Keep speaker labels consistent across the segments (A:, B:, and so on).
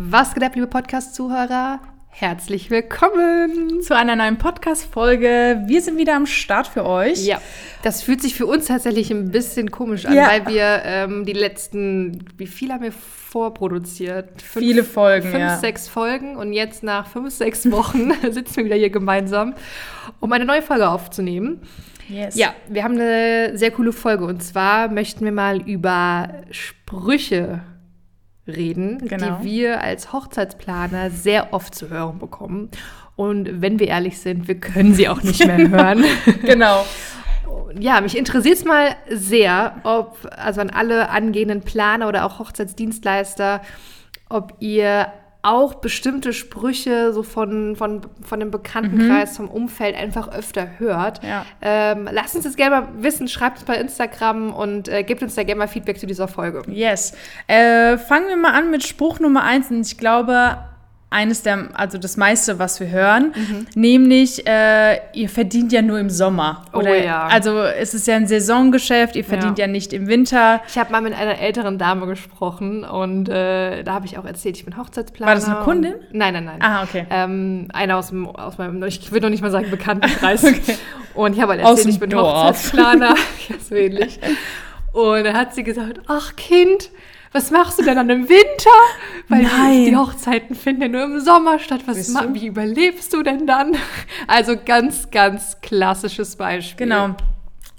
A: Was geht ab, liebe Podcast-Zuhörer? Herzlich willkommen
B: zu einer neuen Podcast-Folge. Wir sind wieder am Start für euch.
A: Ja, das fühlt sich für uns tatsächlich ein bisschen komisch an, ja. weil wir ähm, die letzten, wie viel haben wir vorproduziert?
B: Fünf, Viele Folgen,
A: Fünf,
B: ja.
A: sechs Folgen und jetzt nach fünf, sechs Wochen sitzen wir wieder hier gemeinsam, um eine neue Folge aufzunehmen. Yes. Ja, wir haben eine sehr coole Folge und zwar möchten wir mal über Sprüche reden, genau. die wir als Hochzeitsplaner sehr oft zu hören bekommen. Und wenn wir ehrlich sind, wir können sie auch nicht mehr hören.
B: genau.
A: Ja, mich interessiert es mal sehr, ob, also an alle angehenden Planer oder auch Hochzeitsdienstleister, ob ihr auch bestimmte Sprüche so von, von, von dem Bekanntenkreis, mhm. vom Umfeld einfach öfter hört. Ja. Ähm, lasst uns das gerne mal wissen, schreibt es bei Instagram und äh, gebt uns da gerne mal Feedback zu dieser Folge.
B: Yes. Äh, fangen wir mal an mit Spruch Nummer eins und ich glaube, eines der, also das meiste, was wir hören, mhm. nämlich äh, ihr verdient ja nur im Sommer.
A: Oh Oder, oh ja.
B: Also es ist ja ein Saisongeschäft, ihr verdient ja, ja nicht im Winter.
A: Ich habe mal mit einer älteren Dame gesprochen und äh, da habe ich auch erzählt, ich bin Hochzeitsplaner.
B: War das eine Kundin?
A: Und, nein, nein, nein.
B: Ah, okay.
A: Ähm, einer aus, dem, aus meinem, ich würde noch nicht mal sagen Bekanntenkreis. okay. Und ich habe halt erzählt, ich bin Dorf. Hochzeitsplaner. ja, so ähnlich. Und dann hat sie gesagt, ach Kind, was machst du denn dann im Winter? Weil Nein. Die, Hochzeiten finden ja nur im Sommer statt. Was wie überlebst du denn dann? Also ganz, ganz klassisches Beispiel.
B: Genau.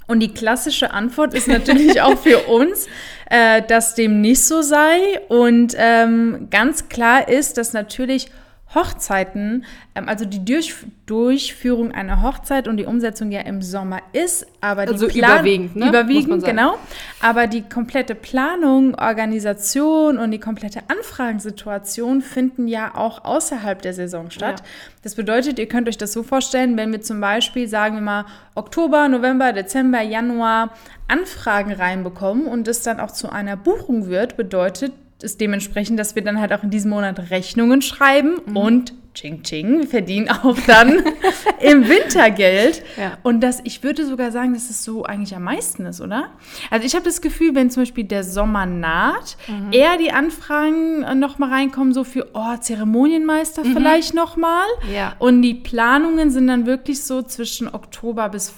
B: Und die klassische Antwort ist natürlich auch für uns, äh, dass dem nicht so sei. Und ähm, ganz klar ist, dass natürlich Hochzeiten, ähm, also die Durch Durchführung einer Hochzeit und die Umsetzung ja im Sommer ist, aber die
A: also Plan überwiegend, ne?
B: überwiegend genau, aber die komplette Planung, Organisation und die komplette Anfragensituation finden ja auch außerhalb der Saison statt. Ja. Das bedeutet, ihr könnt euch das so vorstellen, wenn wir zum Beispiel, sagen wir mal, Oktober, November, Dezember, Januar Anfragen reinbekommen und es dann auch zu einer Buchung wird, bedeutet ist dementsprechend, dass wir dann halt auch in diesem Monat Rechnungen schreiben mhm. und Ching Ching, wir verdienen auch dann im Winter Geld. Ja. Und das, ich würde sogar sagen, dass es so eigentlich am meisten ist, oder? Also ich habe das Gefühl, wenn zum Beispiel der Sommer naht, mhm. eher die Anfragen äh, nochmal reinkommen, so für, oh, Zeremonienmeister mhm. vielleicht nochmal.
A: Ja.
B: Und die Planungen sind dann wirklich so zwischen Oktober bis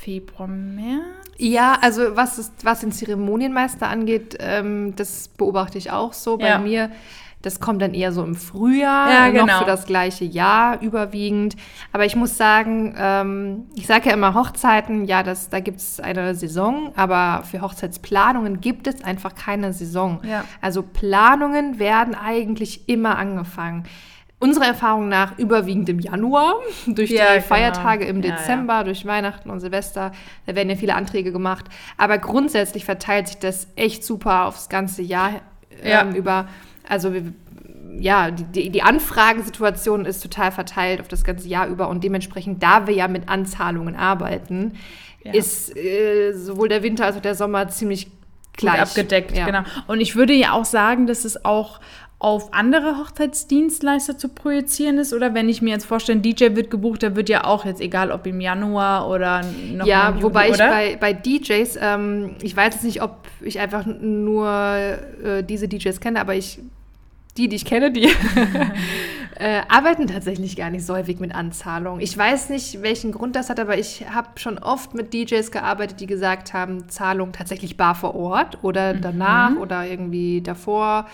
B: Februar, März.
A: Ja, also was, ist, was den Zeremonienmeister angeht, ähm, das beobachte ich auch so bei ja. mir. Das kommt dann eher so im Frühjahr, ja, genau. noch für das gleiche Jahr überwiegend. Aber ich muss sagen, ähm, ich sage ja immer Hochzeiten, ja, das, da gibt es eine Saison, aber für Hochzeitsplanungen gibt es einfach keine Saison.
B: Ja.
A: Also Planungen werden eigentlich immer angefangen unserer Erfahrung nach überwiegend im Januar, durch ja, die genau. Feiertage im Dezember, ja, ja. durch Weihnachten und Silvester. Da werden ja viele Anträge gemacht. Aber grundsätzlich verteilt sich das echt super aufs ganze Jahr ähm, über. Also ja, die, die Anfragensituation ist total verteilt auf das ganze Jahr über und dementsprechend, da wir ja mit Anzahlungen arbeiten, ist äh, sowohl der Winter als auch der Sommer ziemlich gleich.
B: Gut abgedeckt, ja. genau. Und ich würde ja auch sagen, dass es auch auf andere Hochzeitsdienstleister zu projizieren ist? Oder wenn ich mir jetzt vorstelle, ein DJ wird gebucht, der wird ja auch jetzt egal, ob im Januar oder noch
A: Ja, im Juli, wobei ich bei, bei DJs, ähm, ich weiß jetzt nicht, ob ich einfach nur äh, diese DJs kenne, aber ich die, die ich kenne, die äh, arbeiten tatsächlich gar nicht so häufig mit Anzahlung. Ich weiß nicht, welchen Grund das hat, aber ich habe schon oft mit DJs gearbeitet, die gesagt haben, Zahlung tatsächlich bar vor Ort oder mhm. danach mhm. oder irgendwie davor.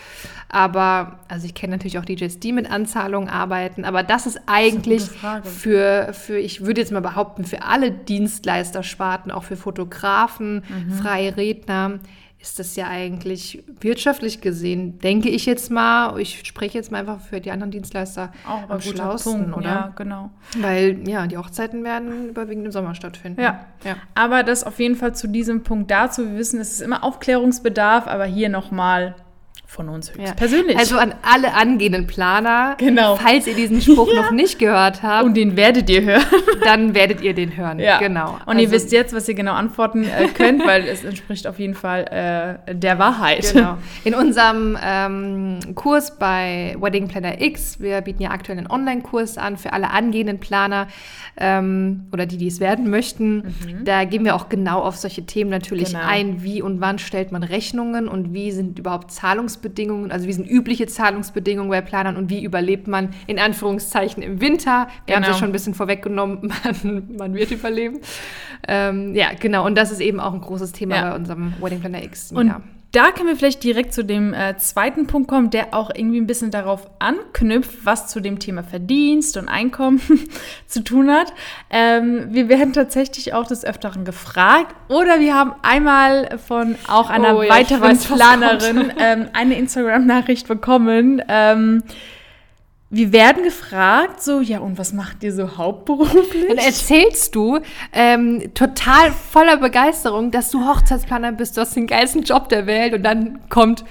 A: Aber, also ich kenne natürlich auch DJs, die mit Anzahlung arbeiten, aber das ist eigentlich das ist für, für, ich würde jetzt mal behaupten, für alle Dienstleistersparten, auch für Fotografen, mhm. freie Redner, ist das ja eigentlich wirtschaftlich gesehen, denke ich jetzt mal, ich spreche jetzt mal einfach für die anderen Dienstleister
B: auch am schlausten, Punkt, oder?
A: Ja, genau. Weil ja, die Hochzeiten werden überwiegend im Sommer stattfinden.
B: Ja. ja. Aber das auf jeden Fall zu diesem Punkt dazu. Wir wissen, es ist immer Aufklärungsbedarf, aber hier nochmal von uns höchst
A: ja. persönlich.
B: Also an alle angehenden Planer,
A: genau.
B: falls ihr diesen Spruch ja. noch nicht gehört habt.
A: Und den werdet ihr hören.
B: Dann werdet ihr den hören.
A: Ja.
B: Genau.
A: Und also, ihr wisst jetzt, was ihr genau antworten äh, könnt, weil es entspricht auf jeden Fall äh, der Wahrheit. Genau.
B: In unserem ähm, Kurs bei Wedding Planner X, wir bieten ja aktuell einen Online-Kurs an für alle angehenden Planer ähm, oder die, die es werden möchten. Mhm. Da gehen wir auch genau auf solche Themen natürlich genau. ein. Wie und wann stellt man Rechnungen und wie sind überhaupt Zahlungsmöglichkeiten
A: Zahlungsbedingungen, also wie sind übliche Zahlungsbedingungen bei Planern und wie überlebt man in Anführungszeichen im Winter. Wir haben es ja
B: Genau.
A: schon ein bisschen vorweggenommen, man, man wird überleben. Ähm, ja, genau. Und das ist eben auch ein großes Thema
B: Ja.
A: bei unserem Wedding Planner X.
B: Und
A: ja.
B: Da können wir vielleicht direkt zu dem äh, zweiten Punkt kommen, der auch irgendwie ein bisschen darauf anknüpft, was zu dem Thema Verdienst und Einkommen zu tun hat. Ähm, wir werden tatsächlich auch des Öfteren gefragt oder wir haben einmal von auch einer
A: Oh ja,
B: weiteren
A: weiß,
B: Planerin ähm, eine Instagram-Nachricht bekommen. Ähm, wir werden gefragt, so, ja, und was macht ihr so hauptberuflich?
A: Dann erzählst du ähm, total voller Begeisterung, dass du Hochzeitsplaner bist, du hast den geilsten Job der Welt und dann kommt, mm,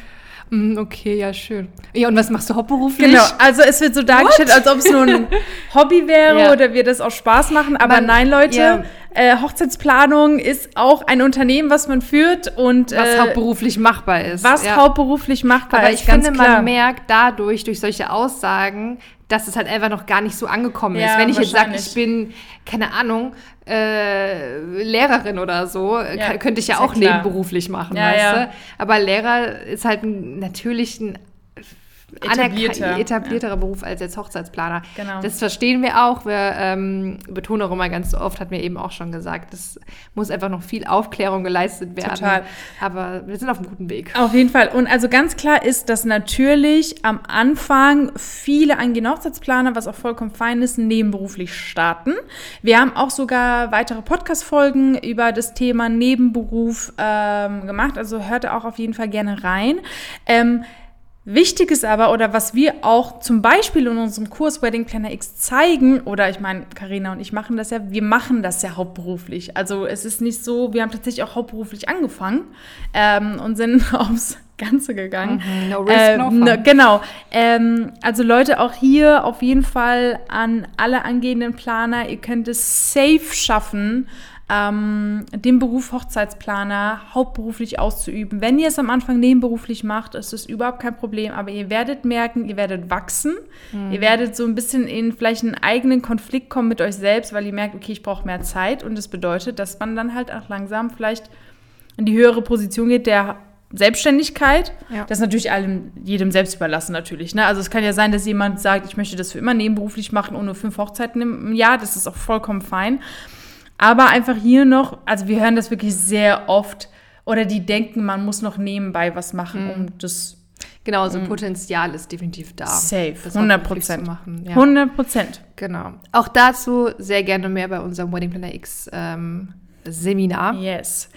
A: okay, ja, schön. Ja, und was machst du hauptberuflich?
B: Genau, also es wird so dargestellt, als ob es nur ein Hobby wäre
A: Ja.
B: oder wir das auch Spaß machen. Aber
A: Man-
B: nein, Leute,
A: ja.
B: äh, Hochzeitsplanung ist auch ein Unternehmen, was man führt und
A: Was
B: äh,
A: hauptberuflich machbar ist.
B: was
A: ja.
B: hauptberuflich machbar
A: Aber
B: ist.
A: ich
B: ganz
A: finde,
B: klar.
A: man merkt dadurch, durch solche Aussagen, dass es halt einfach noch gar nicht so angekommen ist.
B: Ja,
A: Wenn ich jetzt sage, ich bin, keine Ahnung, äh, Lehrerin oder so, kann, könnte ich ja
B: ist ja
A: auch
B: klar.
A: nebenberuflich machen,
B: Ja,
A: weißt
B: ja.
A: du? Aber Lehrer ist halt ein, natürlich ein
B: Etablierter,
A: etablierterer Beruf als jetzt Hochzeitsplaner.
B: Genau.
A: Das verstehen wir auch. Wir ähm, betonen auch immer ganz oft, hat mir eben auch schon gesagt, es muss einfach noch viel Aufklärung geleistet werden.
B: Total.
A: Aber wir sind auf einem guten Weg.
B: Auf jeden Fall. Und also ganz klar ist, dass natürlich am Anfang viele angehende Hochzeitsplaner, was auch vollkommen fein ist, nebenberuflich starten. Wir haben auch sogar weitere Podcast-Folgen über das Thema Nebenberuf ähm, gemacht. Also hört auch auf jeden Fall gerne rein. Ähm, Wichtig ist aber, oder was wir auch zum Beispiel in unserem Kurs Wedding Planner X zeigen, oder ich meine, Karina und ich machen das ja, wir machen das ja hauptberuflich. Also es ist nicht so, wir haben tatsächlich auch hauptberuflich angefangen ähm, und sind aufs Ganze gegangen.
A: Mhm, no risk, no fun.
B: ne, genau. Ähm, also Leute, auch hier auf jeden Fall an alle angehenden Planer, ihr könnt es safe schaffen, ähm, den Beruf Hochzeitsplaner hauptberuflich auszuüben. Wenn ihr es am Anfang nebenberuflich macht, ist es überhaupt kein Problem, aber ihr werdet merken, ihr werdet wachsen. Ihr werdet so ein bisschen in vielleicht einen eigenen Konflikt kommen mit euch selbst, weil ihr merkt, okay, ich brauche mehr Zeit und das bedeutet, dass man dann halt auch langsam vielleicht in die höhere Position geht der Selbstständigkeit.
A: Ja.
B: Das ist natürlich allem, jedem selbst überlassen natürlich. Ne? Also es kann ja sein, dass jemand sagt, ich möchte das für immer nebenberuflich machen und nur fünf Hochzeiten im Jahr. Das ist auch vollkommen fein. Aber einfach hier noch, also wir hören das wirklich sehr oft. Oder die denken, man muss noch nebenbei was machen, um das
A: Genau, so Potenzial ist definitiv da.
B: Safe,
A: das
B: 100
A: hauptberuflich zu
B: Prozent.
A: machen. Ja.
B: 100 Prozent.
A: Genau. Auch dazu sehr gerne mehr bei unserem Wedding Planner X ähm, Seminar.
B: Yes.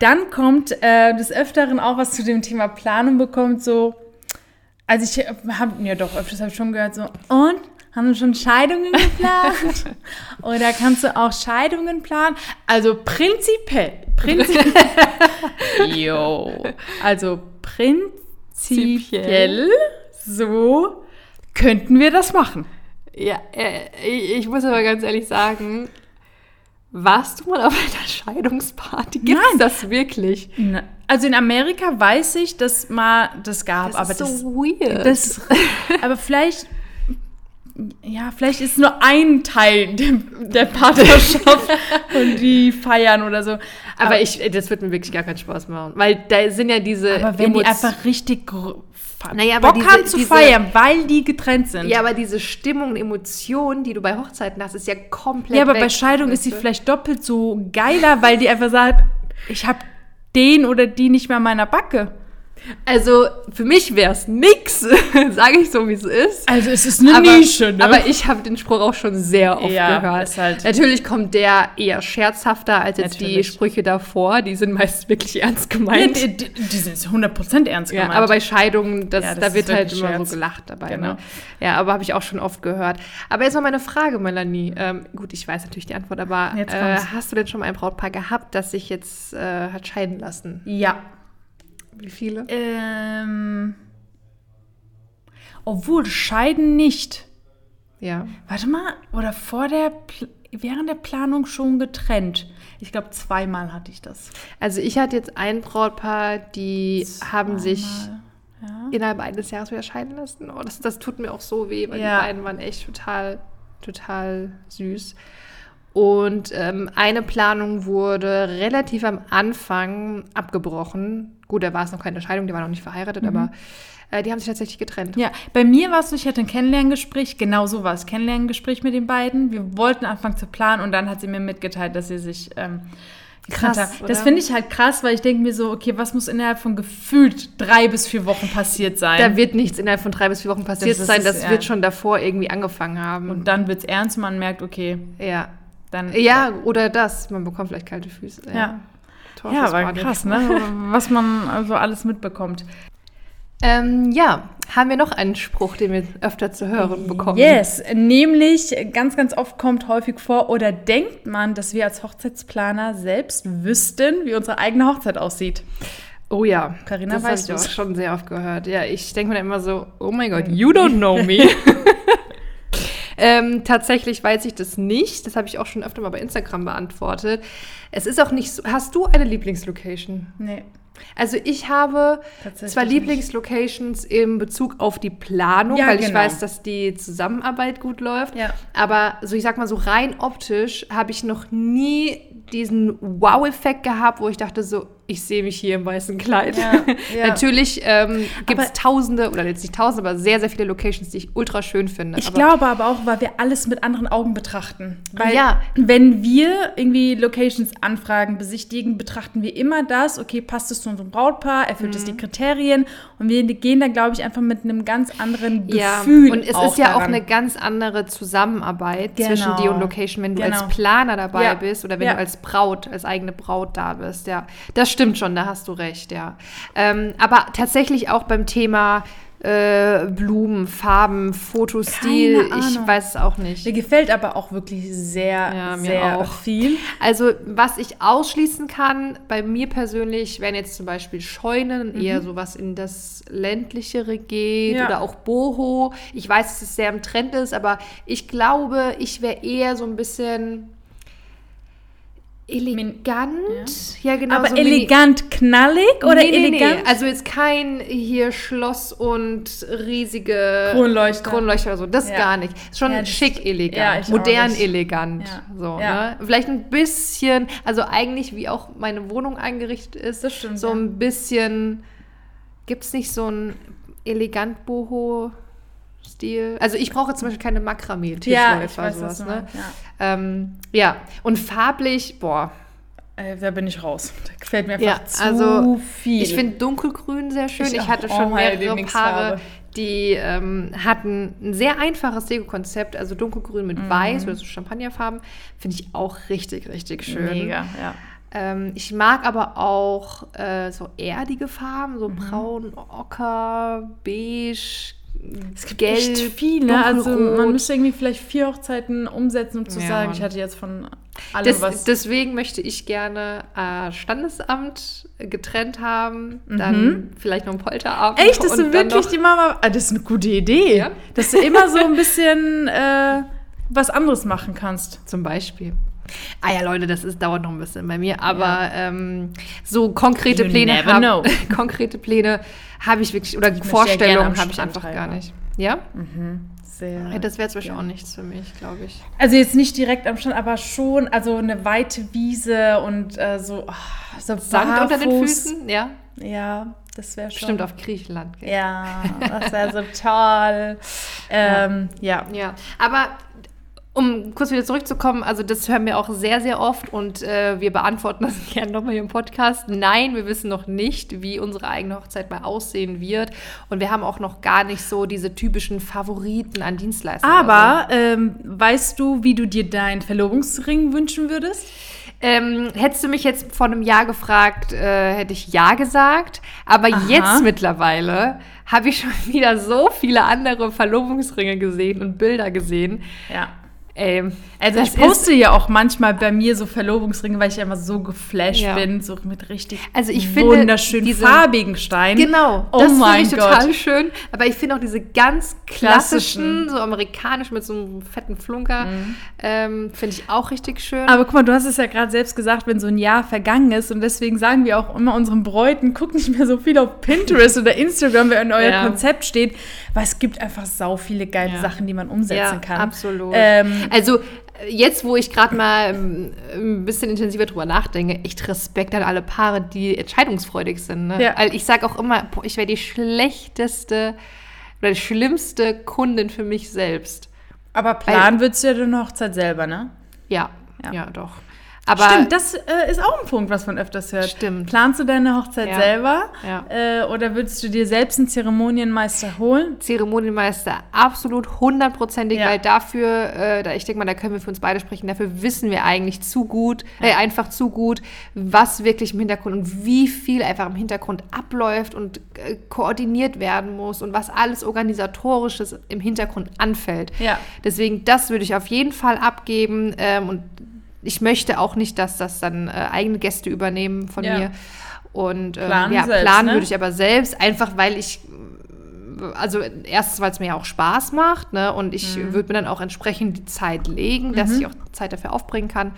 B: Dann kommt äh, des Öfteren auch was zu dem Thema Planung bekommt, so, also ich habe, ja doch, öfters ich schon gehört, so, und? Haben Sie schon Scheidungen geplant? Oder kannst du auch Scheidungen planen? Also prinzipiell, prinzipiell, jo, also prinzipiell, so könnten wir das machen.
A: Ja, äh, ich, muss aber ganz ehrlich sagen, warst du mal auf einer Scheidungsparty? Gibt es
B: Nein.
A: das wirklich?
B: Na, Also in Amerika weiß ich, dass mal das gab, aber
A: ist
B: das,
A: so weird.
B: Das, aber vielleicht, ja, vielleicht ist nur ein Teil der, der Partnerschaft und die feiern oder so.
A: aber ich, das wird mir wirklich gar keinen Spaß machen, weil da sind ja diese
B: aber wenn die
A: Emotio-
B: einfach richtig
A: Naja, aber
B: Bock
A: diese-
B: haben zu
A: diese-
B: feiern, weil die getrennt sind.
A: Ja, aber diese Stimmung und Emotionen, die du bei Hochzeiten hast, ist ja komplett
B: Ja, aber
A: weg,
B: bei Scheidung ist sie vielleicht doppelt so geiler, weil die einfach sagt, ich habe den oder die nicht mehr an meiner Backe.
A: Also für mich wäre es nix, sage ich so, wie es ist.
B: Also es ist eine
A: aber,
B: Nische, ne?
A: Aber ich habe den Spruch auch schon sehr oft
B: Ja,
A: gehört.
B: halt-
A: Natürlich kommt der eher scherzhafter als jetzt die
B: Natürlich.
A: Sprüche davor. Die sind meist wirklich ernst
B: ja,
A: gemeint.
B: die, die, die sind 100% ernst
A: Ja,
B: gemeint.
A: aber bei Scheidungen, das,
B: Ja, das
A: da wird halt immer
B: Scherz.
A: so gelacht dabei.
B: Genau.
A: Ne? Ja, aber habe ich auch schon oft gehört. Aber jetzt mal meine Frage, Melanie. Ähm, gut, ich weiß natürlich die Antwort, aber äh, hast du denn schon mal ein Brautpaar gehabt, das sich jetzt äh, hat scheiden lassen?
B: ja.
A: Wie viele?
B: Ähm, obwohl, scheiden nicht.
A: Ja.
B: Warte mal, oder vor der, während der Planung schon getrennt. Ich glaube, zweimal hatte ich das.
A: Also ich hatte jetzt ein Brautpaar, die haben sich
B: Zweimal, Ja.
A: innerhalb eines Jahres wieder scheiden lassen. Oh, das, das tut mir auch so weh, weil
B: Ja.
A: die beiden waren echt total, total süß. Und ähm, eine Planung wurde relativ am Anfang abgebrochen, gut, da war es noch keine Scheidung, die waren noch nicht verheiratet, aber äh, die haben sich tatsächlich getrennt.
B: Ja, bei mir war es so, ich hatte ein Kennenlerngespräch, genau so war es, Kennenlerngespräch mit den beiden. Wir wollten anfangen zu planen und dann hat sie mir mitgeteilt, dass sie sich ähm,
A: Krass?
B: Das finde ich halt krass, weil ich denke mir so, okay, was muss innerhalb von gefühlt drei bis vier Wochen passiert sein?
A: Da wird nichts innerhalb von drei bis vier Wochen passiert
B: Das
A: sein. Das
B: ja.
A: wird schon davor irgendwie angefangen haben.
B: und dann wird es ernst, man merkt, okay,
A: ja.
B: dann...
A: Ja, oder das. Man bekommt vielleicht kalte Füße.
B: Ja. Ja,
A: Teufelspanik.
B: aber krass, ne? Was man also alles mitbekommt.
A: Ähm, ja, haben wir noch einen Spruch, den wir öfter zu hören bekommen?
B: Yes, nämlich ganz, ganz oft kommt häufig vor oder denkt man, dass wir als Hochzeitsplaner selbst wüssten, wie unsere eigene Hochzeit aussieht.
A: Oh ja,
B: Carina,
A: das
B: weißt
A: ich auch schon sehr oft gehört. Ja, ich denke mir dann immer so, oh mein Gott, you don't know me. ähm, tatsächlich weiß ich das nicht. Das habe ich auch schon öfter mal bei Instagram beantwortet. Es ist auch nicht so. Hast du eine Lieblingslocation?
B: Nee.
A: Also ich habe
B: nicht.
A: Lieblingslocations im Bezug auf die Planung,
B: Ja,
A: weil ich
B: genau.
A: weiß, dass die Zusammenarbeit gut läuft.
B: Ja.
A: Aber so ich sag mal so rein optisch habe ich noch nie diesen Wow-Effekt gehabt, wo ich dachte so, ich sehe mich hier im weißen Kleid.
B: Ja, ja.
A: Natürlich ähm, gibt es tausende, oder jetzt nicht tausende, aber sehr, sehr viele Locations, die ich ultra schön finde.
B: Ich
A: aber
B: glaube aber auch, weil wir alles mit anderen Augen betrachten. Weil
A: Ja.
B: wenn wir irgendwie Locations anfragen, besichtigen, betrachten wir immer das, okay, passt es zu unserem Brautpaar, erfüllt es
A: Mhm.
B: die Kriterien und wir gehen da, glaube ich, einfach mit einem ganz anderen
A: Ja,
B: Gefühl
A: und es ist ja auch
B: daran.
A: eine ganz andere Zusammenarbeit
B: Genau.
A: zwischen dir und Location, wenn du
B: Genau.
A: als Planer dabei
B: Ja.
A: bist oder wenn
B: Ja.
A: du als Braut, als eigene Braut da bist. Ja, das stimmt schon, da hast du recht, ja. Ähm, aber tatsächlich auch beim Thema äh, Blumen, Farben, Fotostil, ich weiß es auch nicht.
B: Mir gefällt aber auch wirklich sehr,
A: Ja,
B: sehr
A: auch.
B: viel.
A: Also, was ich ausschließen kann, bei mir persönlich, wären jetzt zum Beispiel Scheunen, eher sowas in das ländlichere geht
B: Mhm. Ja.
A: oder auch Boho. Ich weiß, dass es sehr im Trend ist, aber ich glaube, ich wäre eher so ein bisschen elegant. Ja, genau.
B: aber
A: so
B: elegant knallig oder
A: Nee, nee,
B: elegant?
A: Nee. Also jetzt kein hier Schloss und riesige
B: Kronleuchter.
A: Kronleuchter oder so. Das
B: Ja.
A: gar nicht. Schon
B: Ja,
A: schick elegant,
B: Ja,
A: modern elegant.
B: Ja.
A: So,
B: Ja.
A: Ne? Vielleicht ein bisschen, also eigentlich wie auch meine Wohnung eingerichtet ist,
B: Das stimmt,
A: so
B: ja.
A: ein bisschen. Gibt es nicht so ein elegant Boho? Stil. Also ich brauche zum Beispiel keine Makramee-Tischläufer,
B: Ja, ich weiß, was
A: sowas. Ne?
B: ja.
A: Ähm, ja, und farblich, boah,
B: Äh, da bin ich raus. Da gefällt mir einfach
A: Ja,
B: zu
A: also
B: viel.
A: Ich finde dunkelgrün sehr schön.
B: Ich
A: Ich, hatte
B: Oh,
A: schon mehrere. Paare, die ähm, hatten ein sehr einfaches Deko-Konzept, also dunkelgrün mit weiß oder so Champagnerfarben. Finde ich auch richtig, richtig schön.
B: Mega, ja.
A: Ähm, ich mag aber auch äh, so erdige Farben, so braun, ocker, beige,
B: Es gibt
A: gelb,
B: echt viel, ne? Also man müsste irgendwie vielleicht vier Hochzeiten umsetzen, um zu
A: Ja,
B: sagen,
A: Mann.
B: ich hatte jetzt von allem
A: Des,
B: was.
A: deswegen möchte ich gerne äh, Standesamt getrennt haben, dann vielleicht noch ein Polterabend.
B: Mhm. Echt, dass du wirklich die Mama. Ah, das ist eine gute Idee.
A: Ja.
B: Dass du immer so ein bisschen äh, was anderes machen kannst.
A: Zum Beispiel. Ah ja, Leute, das ist, dauert noch ein bisschen bei mir, aber ähm, so konkrete
B: You
A: Pläne
B: never
A: hab-
B: know.
A: konkrete Pläne habe ich wirklich, oder
B: ja
A: Vorstellungen habe ich einfach gar nicht. Ja?
B: Sehr.
A: ja das wäre zum Beispiel auch nichts für mich, glaube ich.
B: Also jetzt nicht direkt am Strand, aber schon, also eine weite Wiese und äh, so, ah, so
A: Sand unter den. Füßen, ja.
B: Ja, das wäre schon.
A: Bestimmt auf Griechenland. gell?
B: Ja, das wäre so toll. Ähm, ja.
A: Ja, aber um kurz wieder zurückzukommen, also das hören wir auch sehr, sehr oft und äh, wir beantworten das gerne nochmal hier im Podcast. Nein, wir wissen noch nicht, wie unsere eigene Hochzeit mal aussehen wird und wir haben auch noch gar nicht so diese typischen Favoriten an Dienstleistern. oder
B: Aber ähm, weißt du, wie du dir deinen Verlobungsring wünschen würdest?
A: so. ähm, hättest du mich jetzt vor einem Jahr gefragt, äh, hätte ich ja gesagt, aber
B: Aha.
A: jetzt mittlerweile habe ich schon wieder so viele andere Verlobungsringe gesehen und Bilder gesehen.
B: Ja.
A: Ähm,
B: Also
A: das
B: ich poste ja auch manchmal bei mir so Verlobungsringe, weil ich immer so geflasht
A: Ja.
B: bin, so mit richtig
A: Also ich finde
B: wunderschön
A: diese-
B: farbigen Steinen.
A: Genau,
B: Oh
A: das finde ich
B: Gott.
A: total schön. Aber ich finde auch diese ganz klassischen,
B: Klassischen.
A: so amerikanisch mit so einem fetten Flunker, ähm, finde ich auch richtig schön.
B: Aber guck mal, du hast es ja gerade selbst gesagt, wenn so ein Jahr vergangen ist und deswegen sagen wir auch immer unseren Bräuten, guckt nicht mehr so viel auf Pinterest oder Instagram, wenn euer
A: Ja.
B: Konzept steht, weil es gibt einfach sau viele geile
A: Ja.
B: Sachen, die man umsetzen
A: ja,
B: kann.
A: absolut.
B: Ähm,
A: also jetzt, wo ich gerade mal ähm, ein bisschen intensiver drüber nachdenke, echt Respekt an alle Paare, die entscheidungsfreudig sind. Ne?
B: Ja.
A: Weil ich sage auch immer, boah, ich wäre die schlechteste oder die schlimmste Kundin für mich selbst.
B: Aber planen würdest du ja deine Hochzeit selber, ne?
A: Ja,
B: Ja.
A: ja, doch. Aber
B: Stimmt, das äh, ist auch ein Punkt, was man öfters hört.
A: Stimmt.
B: Planst du deine Hochzeit
A: Ja.
B: selber?
A: Ja.
B: Äh, oder würdest du dir selbst einen Zeremonienmeister holen?
A: Zeremonienmeister absolut hundertprozentig,
B: Ja.
A: weil dafür, äh, da, ich denke mal, da können wir für uns beide sprechen, dafür wissen wir eigentlich zu gut, äh, einfach zu gut, was wirklich im Hintergrund und wie viel einfach im Hintergrund abläuft und äh, koordiniert werden muss und was alles organisatorisches im Hintergrund anfällt.
B: Ja.
A: Deswegen, das würde ich auf jeden Fall abgeben ähm, und ich möchte auch nicht, dass das dann äh, eigene Gäste übernehmen von
B: Ja.
A: mir. Und ähm,
B: Planen
A: ja,
B: selbst,
A: planen
B: ne?
A: würde ich aber selbst, einfach weil ich also erstens, weil es mir ja auch Spaß macht, ne? Und ich
B: Mhm.
A: würde mir dann auch entsprechend die Zeit legen, dass ich auch Zeit dafür aufbringen kann.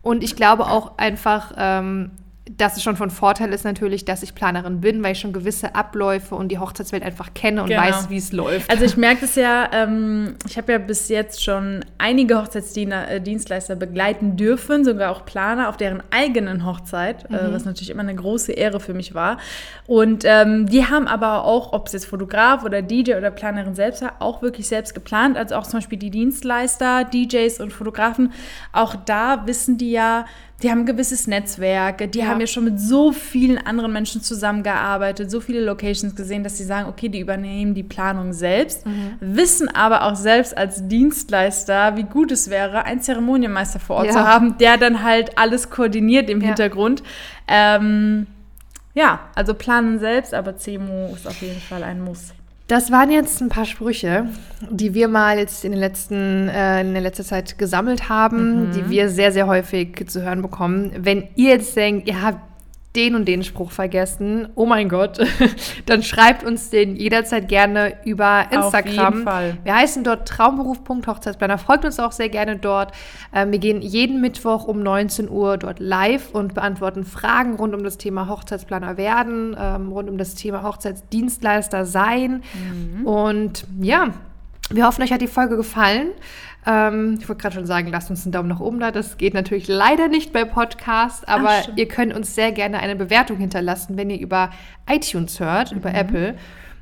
A: Und ich glaube auch einfach, ähm, dass es schon von Vorteil ist natürlich, dass ich Planerin bin, weil ich schon gewisse Abläufe und die Hochzeitswelt einfach kenne und
B: Genau.
A: weiß, wie es läuft.
B: Also ich merke das ja, ähm, ich habe ja bis jetzt schon einige Hochzeitsdienstleister begleiten dürfen, sogar auch Planer auf deren eigenen Hochzeit, äh, was natürlich immer eine große Ehre für mich war. Und ähm, die haben aber auch, ob es jetzt Fotograf oder DJ oder Planerin selbst war, auch wirklich selbst geplant. Also auch zum Beispiel die Dienstleister, DJs und Fotografen, auch da wissen die ja, die haben ein gewisses Netzwerk, die
A: Ja.
B: haben ja schon mit so vielen anderen Menschen zusammengearbeitet, so viele Locations gesehen, dass sie sagen, okay, die übernehmen die Planung selbst, wissen aber auch selbst als Dienstleister, wie gut es wäre, einen Zeremonienmeister vor Ort
A: Ja.
B: zu haben, der dann halt alles koordiniert im
A: Ja.
B: Hintergrund. Ähm, ja, also planen selbst, aber CMO ist auf jeden Fall ein Muss.
A: Das waren jetzt ein paar Sprüche, die wir mal jetzt in, den letzten, äh, in der letzten Zeit gesammelt haben, die wir sehr, sehr häufig zu hören bekommen. Wenn ihr jetzt denkt, ihr habt den und den Spruch vergessen, oh mein Gott, dann schreibt uns den jederzeit gerne über Instagram.
B: jeden Fall.
A: Wir heißen dort traumberuf.hochzeitsplaner. Folgt uns auch sehr gerne dort. Ähm, wir gehen jeden Mittwoch um 19 Uhr dort live und beantworten Fragen rund um das Thema Hochzeitsplaner werden, ähm, rund um das Thema Hochzeitsdienstleister sein. Und ja, wir hoffen, euch hat die Folge gefallen. Ähm, ich wollte gerade schon sagen, lasst uns einen Daumen nach oben da. Das geht natürlich leider nicht bei Podcast, aber
B: Ach,
A: ihr könnt uns sehr gerne eine Bewertung hinterlassen, wenn ihr über iTunes hört, über Apple.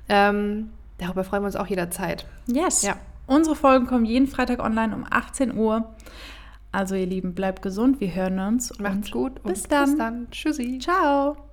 A: Ähm, darüber freuen wir uns auch jederzeit.
B: Yes.
A: Ja.
B: Unsere Folgen kommen jeden Freitag online um 18 Uhr. Also ihr Lieben, bleibt gesund, wir hören uns.
A: Macht's gut und
B: bis dann.
A: Bis dann. Tschüssi.
B: Ciao.